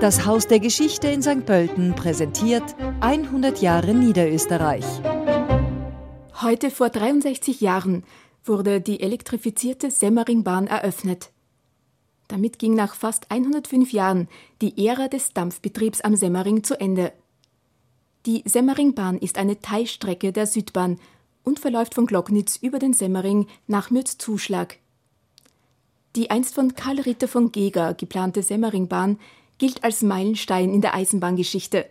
Das Haus der Geschichte in St. Pölten präsentiert 100 Jahre Niederösterreich. Heute vor 63 Jahren wurde die elektrifizierte Semmeringbahn eröffnet. Damit ging nach fast 105 Jahren die Ära des Dampfbetriebs am Semmering zu Ende. Die Semmeringbahn ist eine Teilstrecke der Südbahn und verläuft von Glocknitz über den Semmering nach Mürzzuschlag. Die einst von Karl Ritter von Geger geplante Semmeringbahn gilt als Meilenstein in der Eisenbahngeschichte.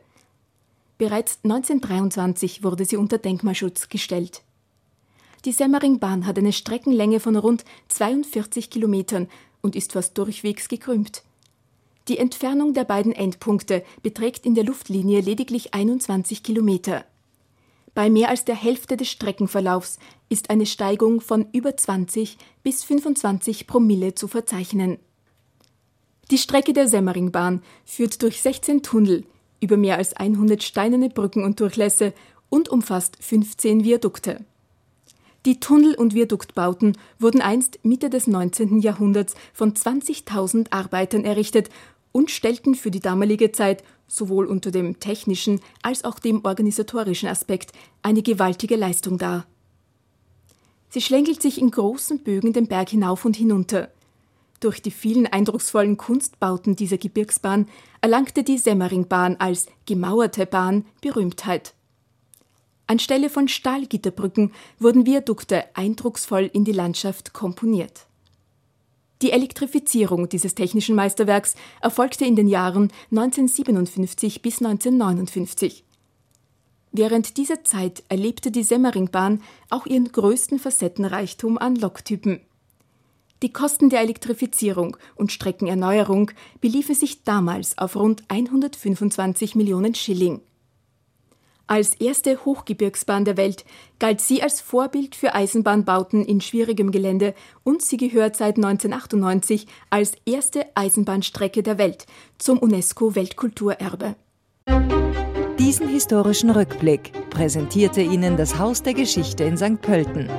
Bereits 1923 wurde sie unter Denkmalschutz gestellt. Die Semmeringbahn hat eine Streckenlänge von rund 42 Kilometern und ist fast durchwegs gekrümmt. Die Entfernung der beiden Endpunkte beträgt in der Luftlinie lediglich 21 Kilometer. Bei mehr als der Hälfte des Streckenverlaufs ist eine Steigung von über 20 bis 25 Promille zu verzeichnen. Die Strecke der Semmeringbahn führt durch 16 Tunnel, über mehr als 100 steinerne Brücken und Durchlässe und umfasst 15 Viadukte. Die Tunnel- und Viaduktbauten wurden einst Mitte des 19. Jahrhunderts von 20.000 Arbeitern errichtet und stellten für die damalige Zeit sowohl unter dem technischen als auch dem organisatorischen Aspekt eine gewaltige Leistung dar. Sie schlängelt sich in großen Bögen den Berg hinauf und hinunter. Durch die vielen eindrucksvollen Kunstbauten dieser Gebirgsbahn erlangte die Semmeringbahn als gemauerte Bahn Berühmtheit. Anstelle von Stahlgitterbrücken wurden Viadukte eindrucksvoll in die Landschaft komponiert. Die Elektrifizierung dieses technischen Meisterwerks erfolgte in den Jahren 1957 bis 1959. Während dieser Zeit erlebte die Semmeringbahn auch ihren größten Facettenreichtum an Loktypen. Die Kosten der Elektrifizierung und Streckenerneuerung beliefen sich damals auf rund 125 Millionen Schilling. Als erste Hochgebirgsbahn der Welt galt sie als Vorbild für Eisenbahnbauten in schwierigem Gelände und sie gehört seit 1998 als erste Eisenbahnstrecke der Welt zum UNESCO-Weltkulturerbe. Diesen historischen Rückblick präsentierte Ihnen das Haus der Geschichte in St. Pölten.